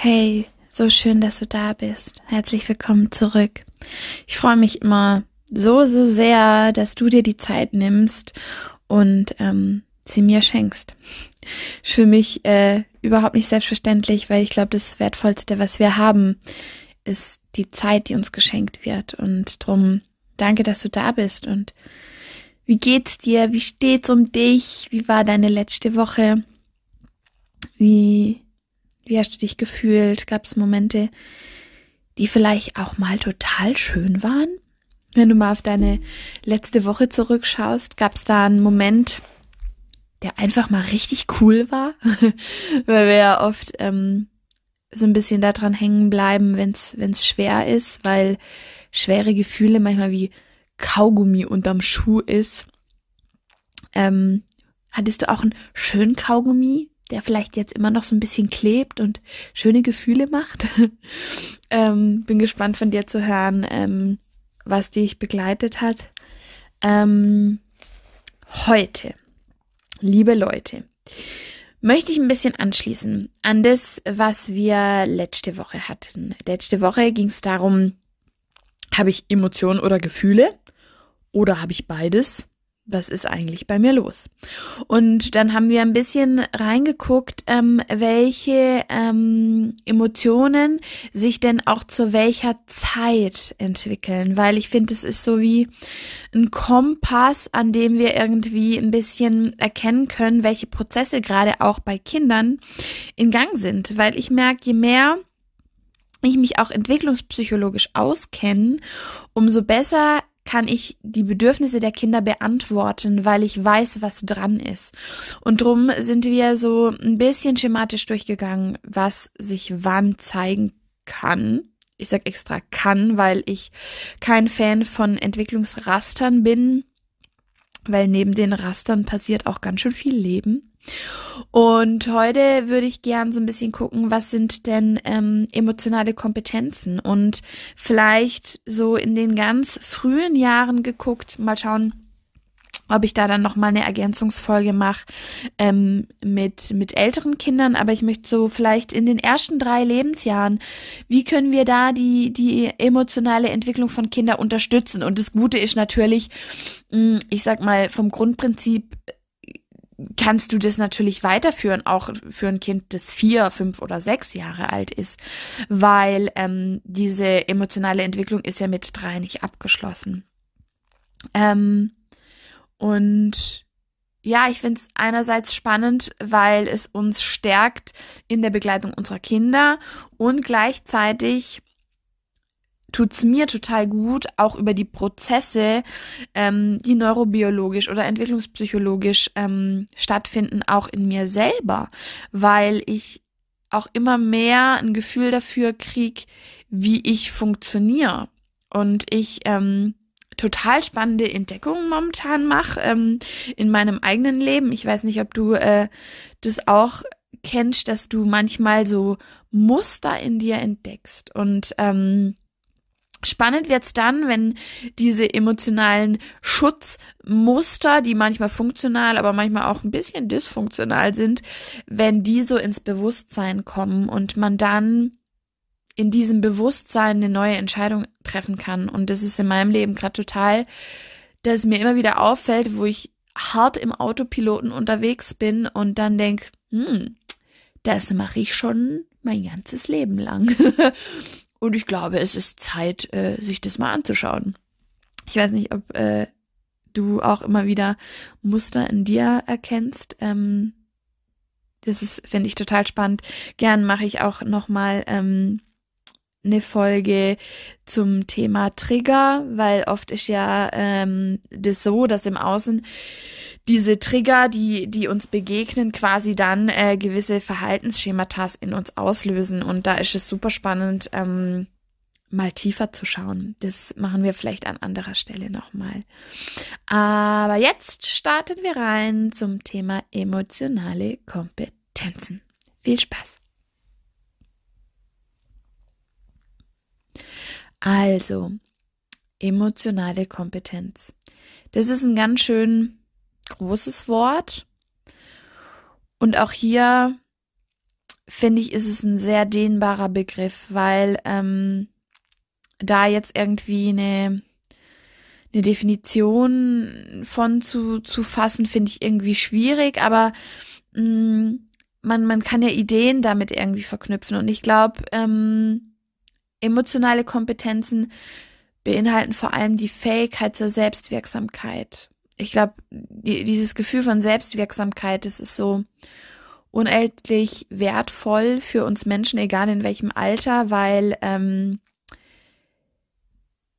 Hey, so schön, dass du da bist. Herzlich willkommen zurück. Ich freue mich immer so, so sehr, dass du dir die Zeit nimmst und ähm, sie mir schenkst. Für mich äh, überhaupt nicht selbstverständlich, weil ich glaube, das Wertvollste, was wir haben, ist die Zeit, die uns geschenkt wird. Und drum danke, dass du da bist. Und wie geht's dir? Wie steht's um dich? Wie war deine letzte Woche? Wie wie hast du dich gefühlt? Gab es Momente, die vielleicht auch mal total schön waren? Wenn du mal auf deine letzte Woche zurückschaust, gab es da einen Moment, der einfach mal richtig cool war? Weil wir ja oft ähm, so ein bisschen daran hängen bleiben, wenn es schwer ist, weil schwere Gefühle manchmal wie Kaugummi unterm Schuh ist. Ähm, hattest du auch einen schönen Kaugummi, der vielleicht jetzt immer noch so ein bisschen klebt und schöne Gefühle macht. ähm, bin gespannt von dir zu hören, ähm, was dich begleitet hat. Ähm, heute, liebe Leute, möchte ich ein bisschen anschließen an das, was wir letzte Woche hatten. Letzte Woche ging es darum, habe ich Emotionen oder Gefühle oder habe ich beides? Was ist eigentlich bei mir los? Und dann haben wir ein bisschen reingeguckt, ähm, welche ähm, Emotionen sich denn auch zu welcher Zeit entwickeln, weil ich finde, es ist so wie ein Kompass, an dem wir irgendwie ein bisschen erkennen können, welche Prozesse gerade auch bei Kindern in Gang sind, weil ich merke, je mehr ich mich auch entwicklungspsychologisch auskenne, umso besser kann ich die Bedürfnisse der Kinder beantworten, weil ich weiß, was dran ist. Und drum sind wir so ein bisschen schematisch durchgegangen, was sich wann zeigen kann. Ich sag extra kann, weil ich kein Fan von Entwicklungsrastern bin, weil neben den Rastern passiert auch ganz schön viel Leben. Und heute würde ich gern so ein bisschen gucken, was sind denn ähm, emotionale Kompetenzen und vielleicht so in den ganz frühen Jahren geguckt, mal schauen, ob ich da dann noch mal eine Ergänzungsfolge mache ähm, mit mit älteren Kindern, aber ich möchte so vielleicht in den ersten drei Lebensjahren, wie können wir da die die emotionale Entwicklung von Kindern unterstützen? Und das Gute ist natürlich, hm, ich sag mal vom Grundprinzip kannst du das natürlich weiterführen, auch für ein Kind, das vier, fünf oder sechs Jahre alt ist, weil ähm, diese emotionale Entwicklung ist ja mit drei nicht abgeschlossen. Ähm, und ja, ich finde es einerseits spannend, weil es uns stärkt in der Begleitung unserer Kinder und gleichzeitig tut's mir total gut, auch über die Prozesse, ähm, die neurobiologisch oder entwicklungspsychologisch ähm, stattfinden, auch in mir selber, weil ich auch immer mehr ein Gefühl dafür krieg, wie ich funktioniere. Und ich ähm, total spannende Entdeckungen momentan mache ähm, in meinem eigenen Leben. Ich weiß nicht, ob du äh, das auch kennst, dass du manchmal so Muster in dir entdeckst und ähm, Spannend wird's dann, wenn diese emotionalen Schutzmuster, die manchmal funktional, aber manchmal auch ein bisschen dysfunktional sind, wenn die so ins Bewusstsein kommen und man dann in diesem Bewusstsein eine neue Entscheidung treffen kann. Und das ist in meinem Leben gerade total, dass mir immer wieder auffällt, wo ich hart im Autopiloten unterwegs bin und dann denk, hm, das mache ich schon mein ganzes Leben lang. Und ich glaube, es ist Zeit, äh, sich das mal anzuschauen. Ich weiß nicht, ob äh, du auch immer wieder Muster in dir erkennst. Ähm, das ist, finde ich, total spannend. Gern mache ich auch nochmal ähm, eine Folge zum Thema Trigger, weil oft ist ja ähm, das so, dass im Außen diese Trigger, die, die uns begegnen, quasi dann äh, gewisse Verhaltensschemata in uns auslösen. Und da ist es super spannend, ähm, mal tiefer zu schauen. Das machen wir vielleicht an anderer Stelle nochmal. Aber jetzt starten wir rein zum Thema emotionale Kompetenzen. Viel Spaß! Also, emotionale Kompetenz. Das ist ein ganz schön großes Wort. Und auch hier finde ich, ist es ein sehr dehnbarer Begriff, weil ähm, da jetzt irgendwie eine, eine Definition von zu, zu fassen, finde ich irgendwie schwierig, aber mh, mm, man, man kann ja Ideen damit irgendwie verknüpfen. Und ich glaube, ähm, emotionale Kompetenzen beinhalten vor allem die Fähigkeit zur Selbstwirksamkeit. Ich glaube, die, dieses Gefühl von Selbstwirksamkeit, das ist so unendlich wertvoll für uns Menschen, egal in welchem Alter, weil ähm,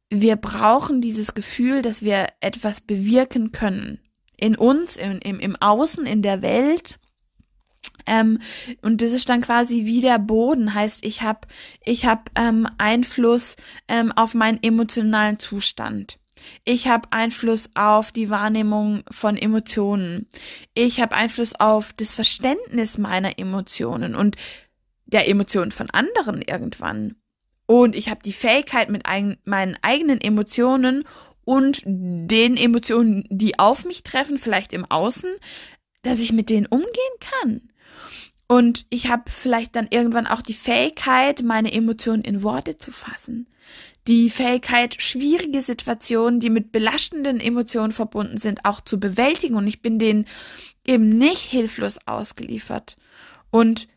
wir brauchen dieses Gefühl, dass wir etwas bewirken können. In uns, im, im, im Außen, in der Welt. Ähm, und das ist dann quasi wie der Boden, heißt, ich habe ich hab, ähm, Einfluss ähm, auf meinen emotionalen Zustand. Ich habe Einfluss auf die Wahrnehmung von Emotionen. Ich habe Einfluss auf das Verständnis meiner Emotionen und der Emotionen von anderen irgendwann. Und ich habe die Fähigkeit, mit ein, meinen eigenen Emotionen und den Emotionen, die auf mich treffen, vielleicht im Außen, dass ich mit denen umgehen kann. Und ich habe vielleicht dann irgendwann auch die Fähigkeit, meine Emotionen in Worte zu fassen. Die Fähigkeit, schwierige Situationen, die mit belastenden Emotionen verbunden sind, auch zu bewältigen. Und ich bin denen eben nicht hilflos ausgeliefert. Und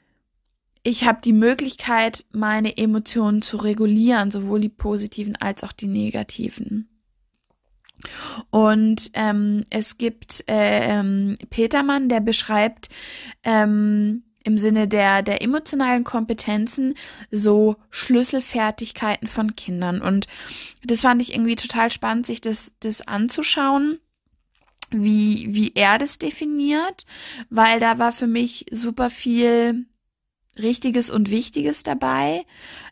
ich habe die Möglichkeit, meine Emotionen zu regulieren, sowohl die positiven als auch die negativen. Und ähm, es gibt äh, ähm, Petermann, der beschreibt ähm, im Sinne der, der emotionalen Kompetenzen so Schlüsselfertigkeiten von Kindern. Und das fand ich irgendwie total spannend, sich das, das anzuschauen wie, wie er das definiert, weil da war für mich super viel Richtiges und Wichtiges dabei.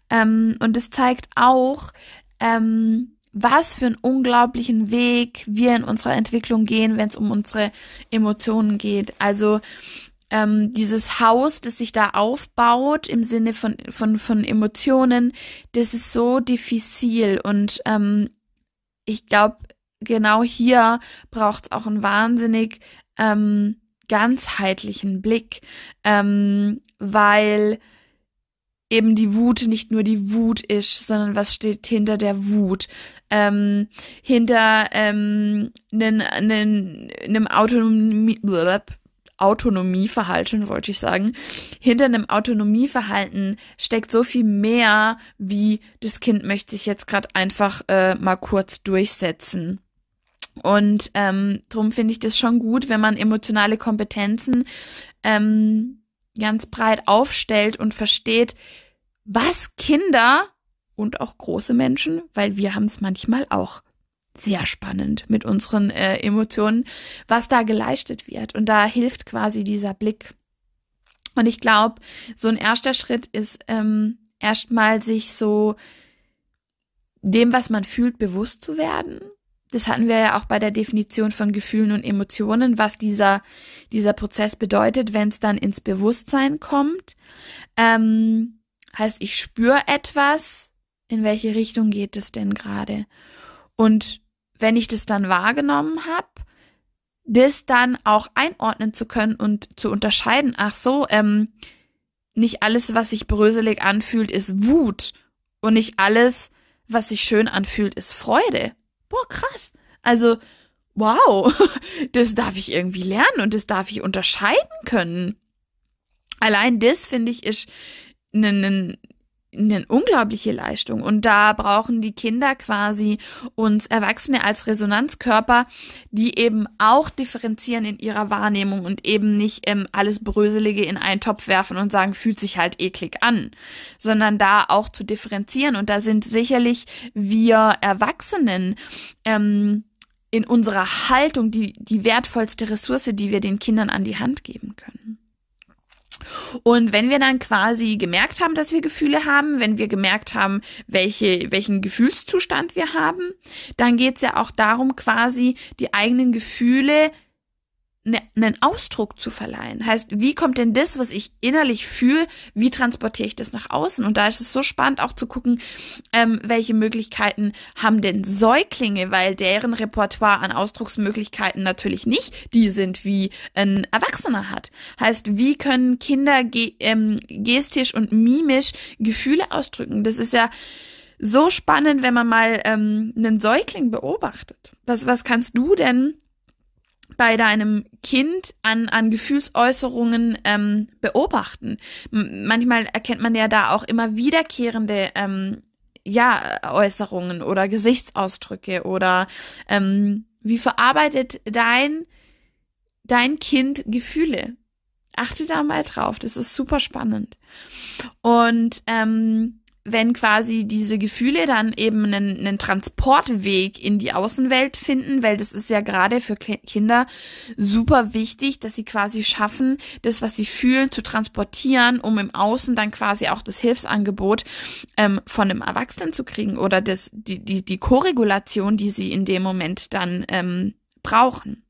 Ähm, und es zeigt auch, ähm, was für einen unglaublichen Weg wir in unserer Entwicklung gehen, wenn es um unsere Emotionen geht. Also ähm, dieses Haus, das sich da aufbaut im Sinne von, von, von Emotionen, das ist so diffizil und ähm, ich glaube, genau hier braucht es auch einen wahnsinnig ähm, ganzheitlichen Blick, ähm, weil eben die Wut nicht nur die Wut ist, sondern was steht hinter der Wut. Ähm, hinter ähm, einem, Autonomie, Autonomieverhalten, wollte ich sagen. Hinter einem Autonomieverhalten steckt so viel mehr, wie das Kind möchte sich jetzt gerade einfach äh, mal kurz durchsetzen. Und ähm, darum finde ich das schon gut, wenn man emotionale Kompetenzen ähm, ganz breit aufstellt und versteht, was Kinder und auch große Menschen, weil wir haben es manchmal auch sehr spannend mit unseren äh, Emotionen, was da geleistet wird. Und da hilft quasi dieser Blick. Und ich glaube, so ein erster Schritt ist ähm, erstmal sich so dem, was man fühlt, bewusst zu werden das hatten wir ja auch bei der Definition von Gefühlen und Emotionen, was dieser, dieser Prozess bedeutet, wenn es dann ins Bewusstsein kommt. Ähm, heißt, ich spüre etwas, in welche Richtung geht es denn gerade? Und wenn ich das dann wahrgenommen habe, das dann auch einordnen zu können und zu unterscheiden, ach so, ähm, nicht alles, was sich bröselig anfühlt, ist Wut und nicht alles, was sich schön anfühlt, ist Freude boah, krass. Also, wow, das darf ich irgendwie lernen und das darf ich unterscheiden können. Allein das, finde ich, ist eine, eine, eine unglaubliche Leistung. Und da brauchen die Kinder quasi uns Erwachsene als Resonanzkörper, die eben auch differenzieren in ihrer Wahrnehmung und eben nicht ähm, alles Bröselige in einen Topf werfen und sagen, fühlt sich halt eklig an, sondern da auch zu differenzieren. Und da sind sicherlich wir Erwachsenen ähm, in unserer Haltung die, die wertvollste Ressource, die wir den Kindern an die Hand geben können. Und wenn wir dann quasi gemerkt haben, dass wir Gefühle haben, wenn wir gemerkt haben, welche, welchen Gefühlszustand wir haben, dann geht es ja auch darum, quasi die eigenen Gefühle ne, einen Ausdruck zu verleihen. Heißt, wie kommt denn das, was ich innerlich fühle, wie transportiere ich das nach außen? Und da ist es so spannend auch zu gucken, ähm, welche Möglichkeiten haben denn Säuglinge, weil deren Repertoire an Ausdrucksmöglichkeiten natürlich nicht die sind, wie ein Erwachsener hat. Heißt, wie können Kinder ge ähm, gestisch und mimisch Gefühle ausdrücken? Das ist ja so spannend, wenn man mal ähm, einen Säugling beobachtet. Was, was kannst du denn bei deinem Kind an, an Gefühlsäußerungen ähm, beobachten. M manchmal erkennt man ja da auch immer wiederkehrende ähm, ja, Äußerungen oder Gesichtsausdrücke oder ähm, wie verarbeitet dein, dein Kind Gefühle? Achte da mal drauf, das ist super spannend. Und ähm, wenn quasi diese Gefühle dann eben einen, einen Transportweg in die Außenwelt finden, weil das ist ja gerade für Kinder super wichtig, dass sie quasi schaffen, das, was sie fühlen, zu transportieren, um im Außen dann quasi auch das Hilfsangebot ähm, von einem Erwachsenen zu kriegen oder das, die, die, die Korregulation, die sie in dem Moment dann ähm, brauchen.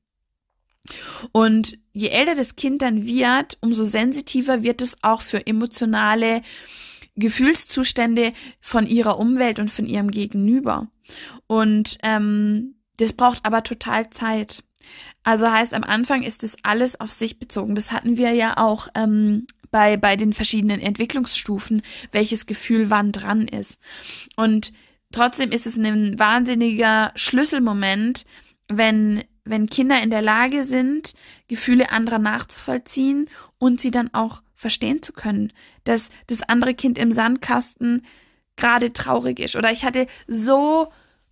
Und je älter das Kind dann wird, umso sensitiver wird es auch für emotionale Gefühlszustände von ihrer Umwelt und von ihrem Gegenüber. Und ähm, das braucht aber total Zeit. Also heißt, am Anfang ist es alles auf sich bezogen. Das hatten wir ja auch ähm, bei, bei den verschiedenen Entwicklungsstufen, welches Gefühl wann dran ist. Und trotzdem ist es ein wahnsinniger Schlüsselmoment, wenn, wenn Kinder in der Lage sind, Gefühle anderer nachzuvollziehen und sie dann auch verstehen zu können, dass das andere Kind im Sandkasten gerade traurig ist. Oder ich hatte so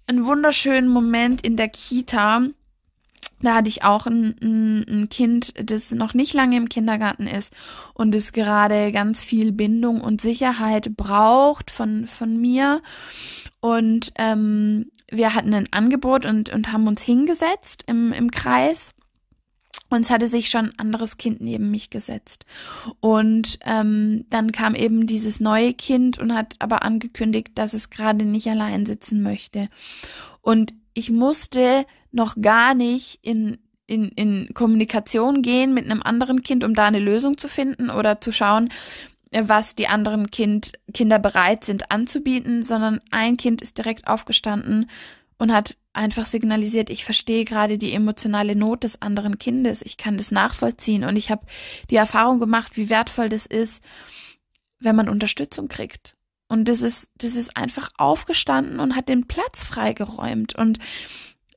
einen wunderschönen Moment in der Kita. Da hatte ich auch ein, ein, ein Kind, das noch nicht lange im Kindergarten ist und es gerade ganz viel Bindung und Sicherheit braucht von, von mir. Und ähm, wir hatten ein Angebot und, und haben uns hingesetzt im, im Kreis und es hatte sich schon ein anderes Kind neben mich gesetzt. Und ähm, dann kam eben dieses neue Kind und hat aber angekündigt, dass es gerade nicht allein sitzen möchte. Und ich musste noch gar nicht in, in, in Kommunikation gehen mit einem anderen Kind, um da eine Lösung zu finden oder zu schauen, was die anderen kind, Kinder bereit sind anzubieten, sondern ein Kind ist direkt aufgestanden und hat einfach signalisiert, ich verstehe gerade die emotionale Not des anderen Kindes, ich kann das nachvollziehen und ich habe die Erfahrung gemacht, wie wertvoll das ist, wenn man Unterstützung kriegt. Und das ist, das ist einfach aufgestanden und hat den Platz freigeräumt und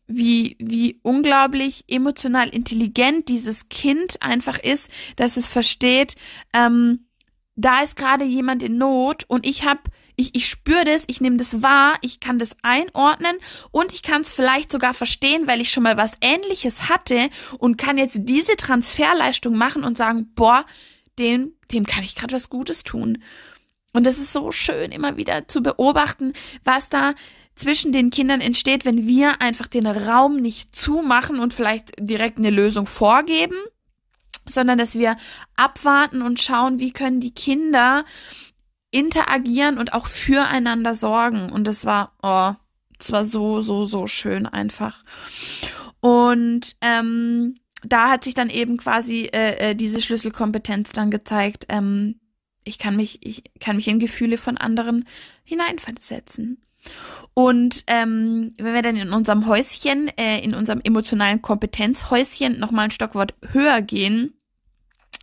wie, wie unglaublich emotional intelligent dieses Kind einfach ist, dass es versteht, ähm, da ist gerade jemand in Not und ich habe ich, ich spüre das, ich nehme das wahr, ich kann das einordnen und ich kann es vielleicht sogar verstehen, weil ich schon mal was ähnliches hatte und kann jetzt diese Transferleistung machen und sagen, boah, dem, dem kann ich gerade was Gutes tun. Und das ist so schön, immer wieder zu beobachten, was da zwischen den Kindern entsteht, wenn wir einfach den Raum nicht zumachen und vielleicht direkt eine Lösung vorgeben, sondern dass wir abwarten und schauen, wie können die Kinder interagieren und auch füreinander sorgen. Und das war, oh, das war so, so, so schön einfach. Und ähm, da hat sich dann eben quasi äh, äh, diese Schlüsselkompetenz dann gezeigt. Ähm, ich kann mich, ich kann mich in Gefühle von anderen hineinversetzen. Und ähm, wenn wir dann in unserem Häuschen, äh, in unserem emotionalen Kompetenzhäuschen nochmal ein Stockwort höher gehen,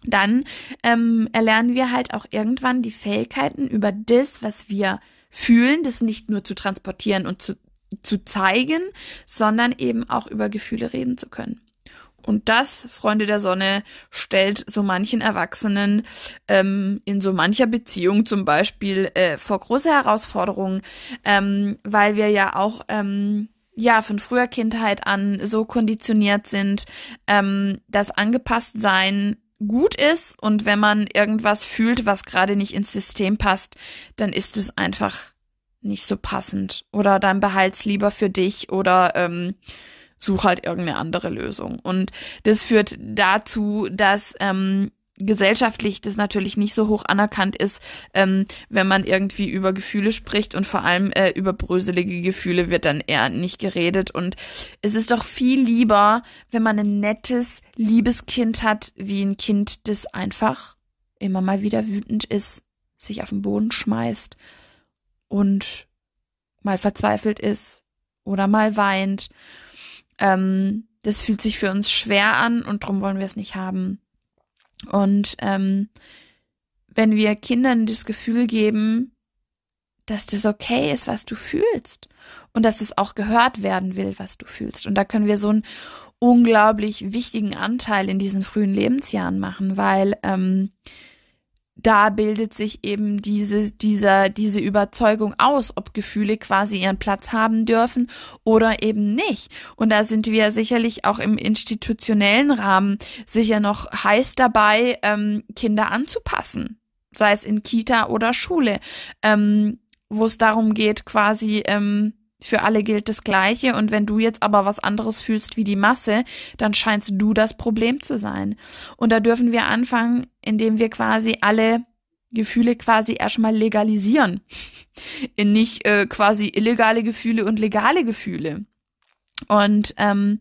dann ähm, erlernen wir halt auch irgendwann die Fähigkeiten über das, was wir fühlen, das nicht nur zu transportieren und zu, zu zeigen, sondern eben auch über Gefühle reden zu können. Und das, Freunde der Sonne, stellt so manchen Erwachsenen ähm, in so mancher Beziehung zum Beispiel äh, vor große Herausforderungen, ähm, weil wir ja auch ähm, ja von früher Kindheit an so konditioniert sind, ähm, dass angepasst sein gut ist und wenn man irgendwas fühlt, was gerade nicht ins System passt, dann ist es einfach nicht so passend oder dann behalt's lieber für dich oder ähm, such halt irgendeine andere Lösung. Und das führt dazu, dass ähm, gesellschaftlich das natürlich nicht so hoch anerkannt ist, ähm, wenn man irgendwie über Gefühle spricht und vor allem äh, über bröselige Gefühle wird dann eher nicht geredet. Und es ist doch viel lieber, wenn man ein nettes, liebes Kind hat, wie ein Kind, das einfach immer mal wieder wütend ist, sich auf den Boden schmeißt und mal verzweifelt ist oder mal weint. Ähm, das fühlt sich für uns schwer an und darum wollen wir es nicht haben. Und ähm, wenn wir Kindern das Gefühl geben, dass das okay ist, was du fühlst und dass es auch gehört werden will, was du fühlst. Und da können wir so einen unglaublich wichtigen Anteil in diesen frühen Lebensjahren machen, weil ähm, da bildet sich eben diese, dieser, diese Überzeugung aus, ob Gefühle quasi ihren Platz haben dürfen oder eben nicht. Und da sind wir sicherlich auch im institutionellen Rahmen sicher noch heiß dabei, ähm, Kinder anzupassen, sei es in Kita oder Schule, ähm, wo es darum geht, quasi ähm, für alle gilt das Gleiche und wenn du jetzt aber was anderes fühlst wie die Masse, dann scheinst du das Problem zu sein. Und da dürfen wir anfangen, indem wir quasi alle Gefühle quasi erstmal legalisieren. In nicht äh, quasi illegale Gefühle und legale Gefühle. Und ähm,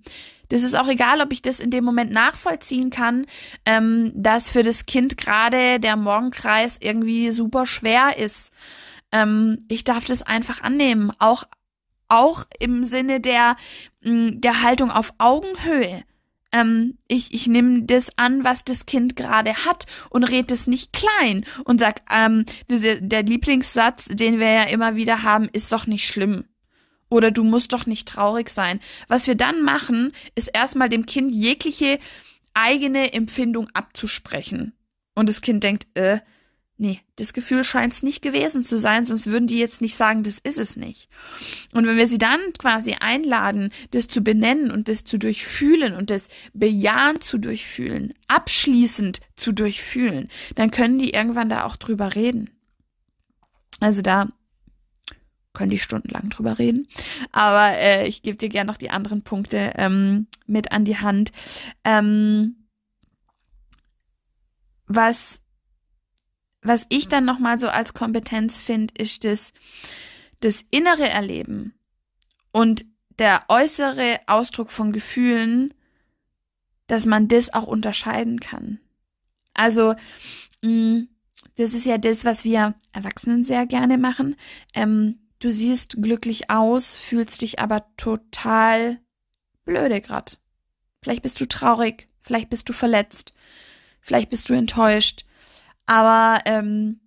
das ist auch egal, ob ich das in dem Moment nachvollziehen kann, ähm, dass für das Kind gerade der Morgenkreis irgendwie super schwer ist. Ähm, ich darf das einfach annehmen, auch auch im Sinne der, mm, der Haltung auf Augenhöhe. Ähm, ich ich nehme das an, was das Kind gerade hat und rede es nicht klein und sag, ähm, der, der Lieblingssatz, den wir ja immer wieder haben, ist doch nicht schlimm. Oder du musst doch nicht traurig sein. Was wir dann machen, ist erstmal dem Kind jegliche eigene Empfindung abzusprechen. Und das Kind denkt, äh, Nee, das Gefühl scheint es nicht gewesen zu sein, sonst würden die jetzt nicht sagen, das ist es nicht. Und wenn wir sie dann quasi einladen, das zu benennen und das zu durchfühlen und das bejahend zu durchfühlen, abschließend zu durchfühlen, dann können die irgendwann da auch drüber reden. Also da können die stundenlang drüber reden. Aber äh, ich gebe dir gerne noch die anderen Punkte ähm, mit an die Hand. Ähm, was was ich dann nochmal so als Kompetenz finde, ist das, das innere Erleben und der äußere Ausdruck von Gefühlen, dass man das auch unterscheiden kann. Also, mh, mm, das ist ja das, was wir Erwachsenen sehr gerne machen. Ähm, du siehst glücklich aus, fühlst dich aber total blöde grad. Vielleicht bist du traurig, vielleicht bist du verletzt, vielleicht bist du enttäuscht, aber ähm,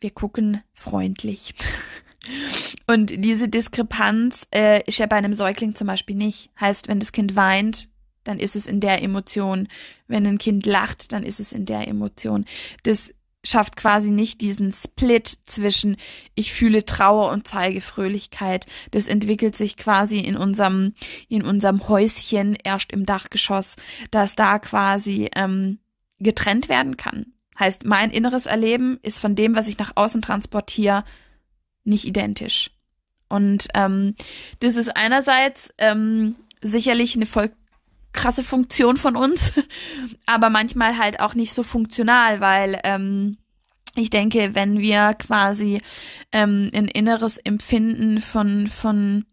wir gucken freundlich. Und diese Diskrepanz äh, ist ja bei einem Säugling zum Beispiel nicht. Heißt, wenn das Kind weint, dann ist es in der Emotion. Wenn ein Kind lacht, dann ist es in der Emotion. Das schafft quasi nicht diesen Split zwischen ich fühle Trauer und zeige Fröhlichkeit. Das entwickelt sich quasi in unserem in unserem Häuschen erst im Dachgeschoss, dass da quasi ähm, getrennt werden kann. Heißt, mein inneres Erleben ist von dem, was ich nach außen transportiere, nicht identisch. Und ähm, das ist einerseits ähm, sicherlich eine voll krasse Funktion von uns, aber manchmal halt auch nicht so funktional, weil ähm, ich denke, wenn wir quasi ähm, ein inneres Empfinden von von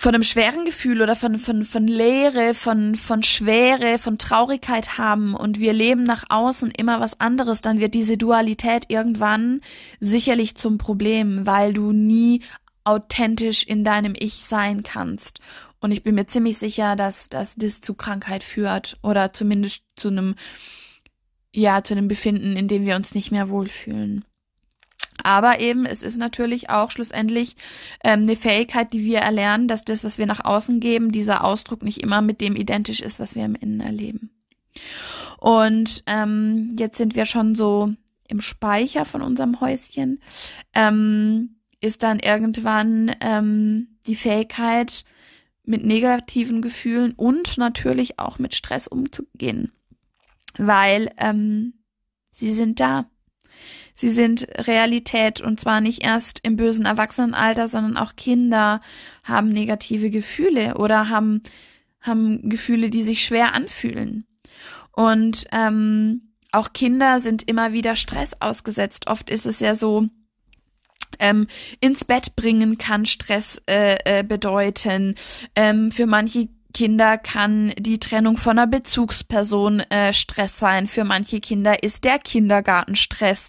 von einem schweren Gefühl oder von, von, von Leere, von, von Schwere, von Traurigkeit haben und wir leben nach außen immer was anderes, dann wird diese Dualität irgendwann sicherlich zum Problem, weil du nie authentisch in deinem Ich sein kannst. Und ich bin mir ziemlich sicher, dass, dass das zu Krankheit führt oder zumindest zu einem, ja, zu einem Befinden, in dem wir uns nicht mehr wohlfühlen. Aber eben, es ist natürlich auch schlussendlich ähm, eine Fähigkeit, die wir erlernen, dass das, was wir nach außen geben, dieser Ausdruck nicht immer mit dem identisch ist, was wir im Innen erleben. Und ähm, jetzt sind wir schon so im Speicher von unserem Häuschen. Ähm, ist dann irgendwann ähm, die Fähigkeit, mit negativen Gefühlen und natürlich auch mit Stress umzugehen. Weil ähm, sie sind da Sie sind Realität und zwar nicht erst im bösen Erwachsenenalter, sondern auch Kinder haben negative Gefühle oder haben, haben Gefühle, die sich schwer anfühlen. Und ähm, auch Kinder sind immer wieder Stress ausgesetzt. Oft ist es ja so, ähm, ins Bett bringen kann Stress äh, äh, bedeuten. Ähm, für manche Kinder kann die Trennung von einer Bezugsperson äh, Stress sein. Für manche Kinder ist der Kindergarten Stress.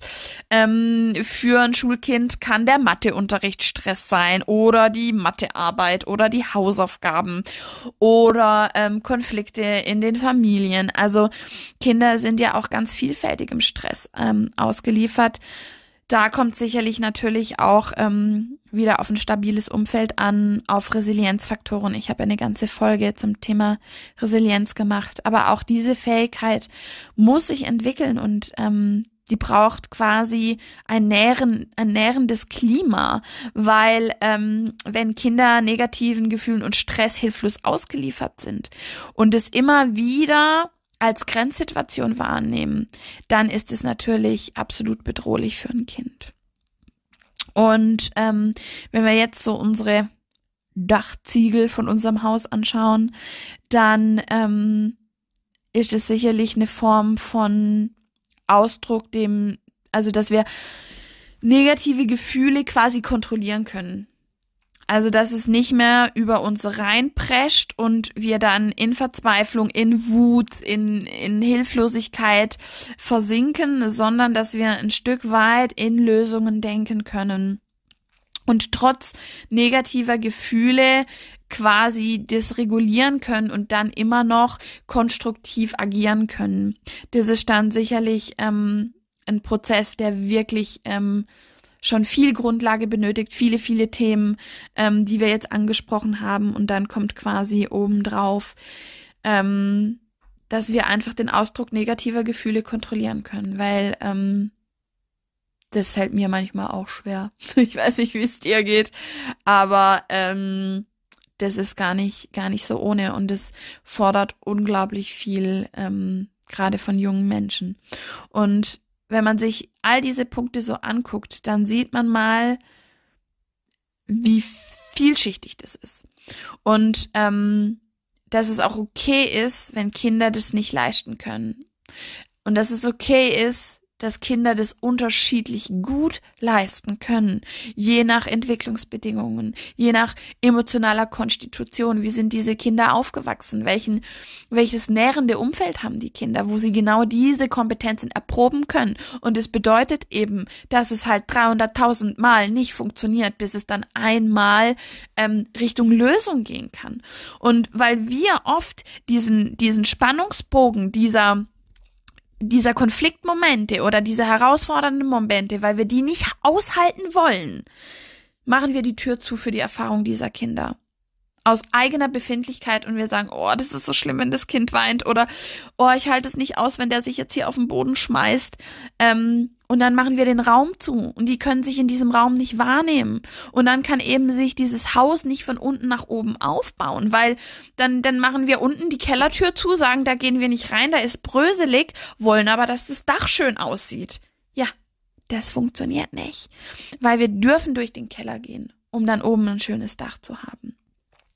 Ähm, für ein Schulkind kann der Matheunterricht Stress sein oder die Mathearbeit oder die Hausaufgaben oder ähm, Konflikte in den Familien. Also Kinder sind ja auch ganz vielfältig im Stress ähm, ausgeliefert da kommt sicherlich natürlich auch ähm, wieder auf ein stabiles Umfeld an, auf Resilienzfaktoren. Ich habe eine ganze Folge zum Thema Resilienz gemacht. Aber auch diese Fähigkeit muss sich entwickeln und ähm, die braucht quasi ein, nähren, ein nährendes Klima, weil ähm, wenn Kinder negativen Gefühlen und Stress hilflos ausgeliefert sind und es immer wieder als Grenzsituation wahrnehmen, dann ist es natürlich absolut bedrohlich für ein Kind. Und ähm, wenn wir jetzt so unsere Dachziegel von unserem Haus anschauen, dann ähm, ist es sicherlich eine Form von Ausdruck, dem, also dass wir negative Gefühle quasi kontrollieren können. Also, dass es nicht mehr über uns reinprescht und wir dann in Verzweiflung, in Wut, in, in Hilflosigkeit versinken, sondern dass wir ein Stück weit in Lösungen denken können. Und trotz negativer Gefühle quasi das regulieren können und dann immer noch konstruktiv agieren können. Das ist dann sicherlich ähm, ein Prozess, der wirklich ähm, schon viel Grundlage benötigt, viele, viele Themen, ähm, die wir jetzt angesprochen haben. Und dann kommt quasi obendrauf, ähm, dass wir einfach den Ausdruck negativer Gefühle kontrollieren können, weil ähm, das fällt mir manchmal auch schwer. Ich weiß nicht, wie es dir geht, aber ähm, das ist gar nicht, gar nicht so ohne und es fordert unglaublich viel, ähm, gerade von jungen Menschen. Und wenn man sich all diese Punkte so anguckt, dann sieht man mal, wie vielschichtig das ist. Und ähm, dass es auch okay ist, wenn Kinder das nicht leisten können. Und dass es okay ist, dass Kinder das unterschiedlich gut leisten können, je nach Entwicklungsbedingungen, je nach emotionaler Konstitution. Wie sind diese Kinder aufgewachsen? Welchen, welches nährende Umfeld haben die Kinder, wo sie genau diese Kompetenzen erproben können? Und es bedeutet eben, dass es halt 300.000 Mal nicht funktioniert, bis es dann einmal ähm, Richtung Lösung gehen kann. Und weil wir oft diesen, diesen Spannungsbogen dieser dieser Konfliktmomente oder diese herausfordernden Momente, weil wir die nicht aushalten wollen, machen wir die Tür zu für die Erfahrung dieser Kinder. Aus eigener Befindlichkeit und wir sagen, oh, das ist so schlimm, wenn das Kind weint oder oh, ich halte es nicht aus, wenn der sich jetzt hier auf den Boden schmeißt. Ähm, und dann machen wir den Raum zu und die können sich in diesem Raum nicht wahrnehmen. Und dann kann eben sich dieses Haus nicht von unten nach oben aufbauen, weil dann, dann machen wir unten die Kellertür zu, sagen, da gehen wir nicht rein, da ist bröselig, wollen aber, dass das Dach schön aussieht. Ja, das funktioniert nicht, weil wir dürfen durch den Keller gehen, um dann oben ein schönes Dach zu haben.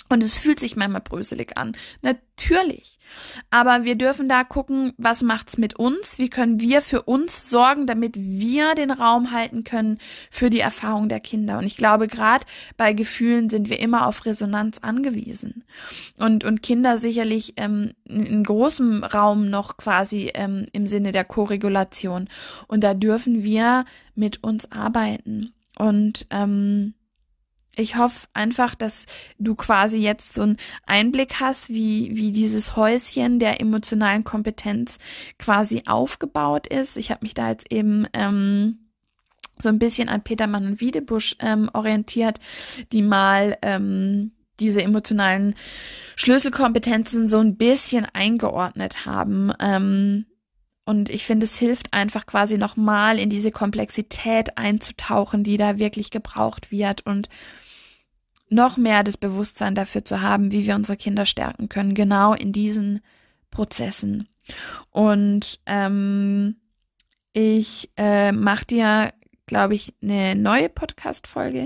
Und es fühlt sich manchmal bröselig an. Natürlich. Aber wir dürfen da gucken, was macht's mit uns? Wie können wir für uns sorgen, damit wir den Raum halten können für die Erfahrung der Kinder? Und ich glaube, gerade bei Gefühlen sind wir immer auf Resonanz angewiesen. Und, und Kinder sicherlich ähm, in großem Raum noch quasi ähm, im Sinne der Koregulation. Und da dürfen wir mit uns arbeiten. Und ähm, ich hoffe einfach, dass du quasi jetzt so einen Einblick hast, wie, wie dieses Häuschen der emotionalen Kompetenz quasi aufgebaut ist. Ich habe mich da jetzt eben ähm, so ein bisschen an Petermann und Wiedebusch ähm, orientiert, die mal ähm, diese emotionalen Schlüsselkompetenzen so ein bisschen eingeordnet haben. Ähm, und ich finde, es hilft einfach quasi nochmal in diese Komplexität einzutauchen, die da wirklich gebraucht wird und noch mehr das Bewusstsein dafür zu haben, wie wir unsere Kinder stärken können, genau in diesen Prozessen. Und ähm, Ich äh, mache dir, glaube ich, eine neue Podcast-Folge,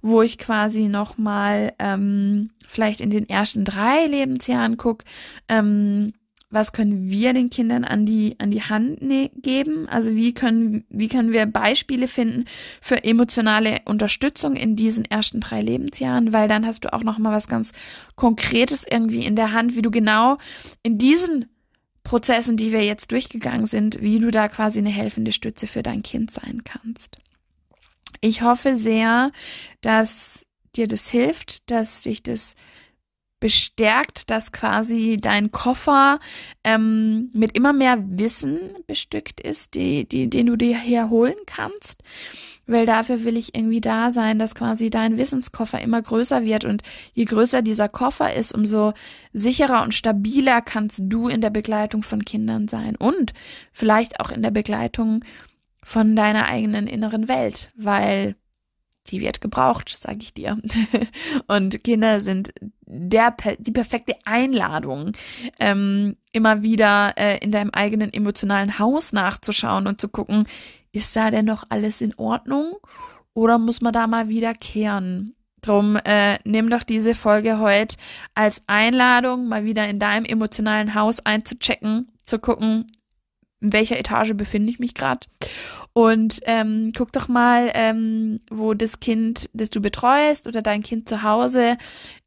wo ich quasi nochmal ähm, vielleicht in den ersten drei Lebensjahren gucke, ähm, was können wir den Kindern an die, an die Hand ne geben? Also wie können, wie können wir Beispiele finden für emotionale Unterstützung in diesen ersten drei Lebensjahren? Weil dann hast du auch noch mal was ganz Konkretes irgendwie in der Hand, wie du genau in diesen Prozessen, die wir jetzt durchgegangen sind, wie du da quasi eine helfende Stütze für dein Kind sein kannst. Ich hoffe sehr, dass dir das hilft, dass dich das bestärkt, dass quasi dein Koffer ähm, mit immer mehr Wissen bestückt ist, die, die, den du dir herholen kannst. Weil dafür will ich irgendwie da sein, dass quasi dein Wissenskoffer immer größer wird. Und je größer dieser Koffer ist, umso sicherer und stabiler kannst du in der Begleitung von Kindern sein. Und vielleicht auch in der Begleitung von deiner eigenen inneren Welt. Weil die wird gebraucht, sage ich dir. Und Kinder sind der, die perfekte Einladung, ähm, immer wieder äh, in deinem eigenen emotionalen Haus nachzuschauen und zu gucken, ist da denn noch alles in Ordnung oder muss man da mal wieder kehren? Drum äh, nimm doch diese Folge heute als Einladung, mal wieder in deinem emotionalen Haus einzuchecken, zu gucken, in welcher Etage befinde ich mich gerade. Und ähm, guck doch mal, ähm, wo das Kind, das du betreust oder dein Kind zu Hause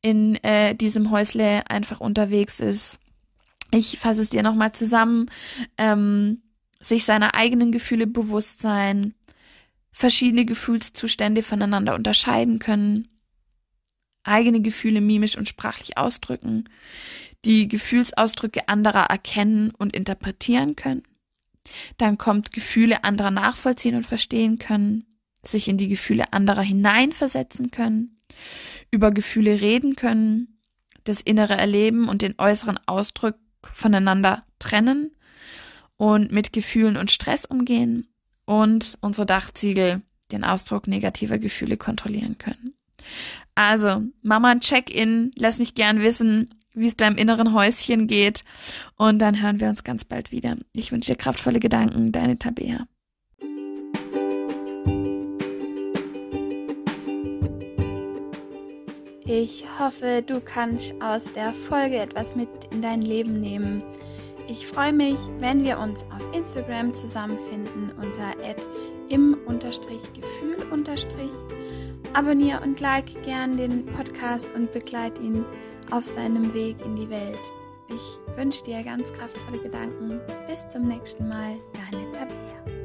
in äh, diesem Häusle einfach unterwegs ist. Ich fasse es dir nochmal zusammen. Ähm, sich seiner eigenen Gefühle bewusst sein, verschiedene Gefühlszustände voneinander unterscheiden können, eigene Gefühle mimisch und sprachlich ausdrücken, die Gefühlsausdrücke anderer erkennen und interpretieren können, dann kommt Gefühle anderer nachvollziehen und verstehen können, sich in die Gefühle anderer hineinversetzen können, über Gefühle reden können, das innere Erleben und den äußeren Ausdruck voneinander trennen und mit Gefühlen und Stress umgehen und unsere Dachziegel den Ausdruck negativer Gefühle kontrollieren können. Also, Mama, Check-in, lass mich gern wissen, wie es deinem inneren Häuschen geht. Und dann hören wir uns ganz bald wieder. Ich wünsche dir kraftvolle Gedanken, deine Tabea. Ich hoffe, du kannst aus der Folge etwas mit in dein Leben nehmen. Ich freue mich, wenn wir uns auf Instagram zusammenfinden unter im-gefühl. Abonniere und like gern den Podcast und begleite ihn auf seinem Weg in die Welt. Ich wünsche dir ganz kraftvolle Gedanken. Bis zum nächsten Mal, deine Tabitha.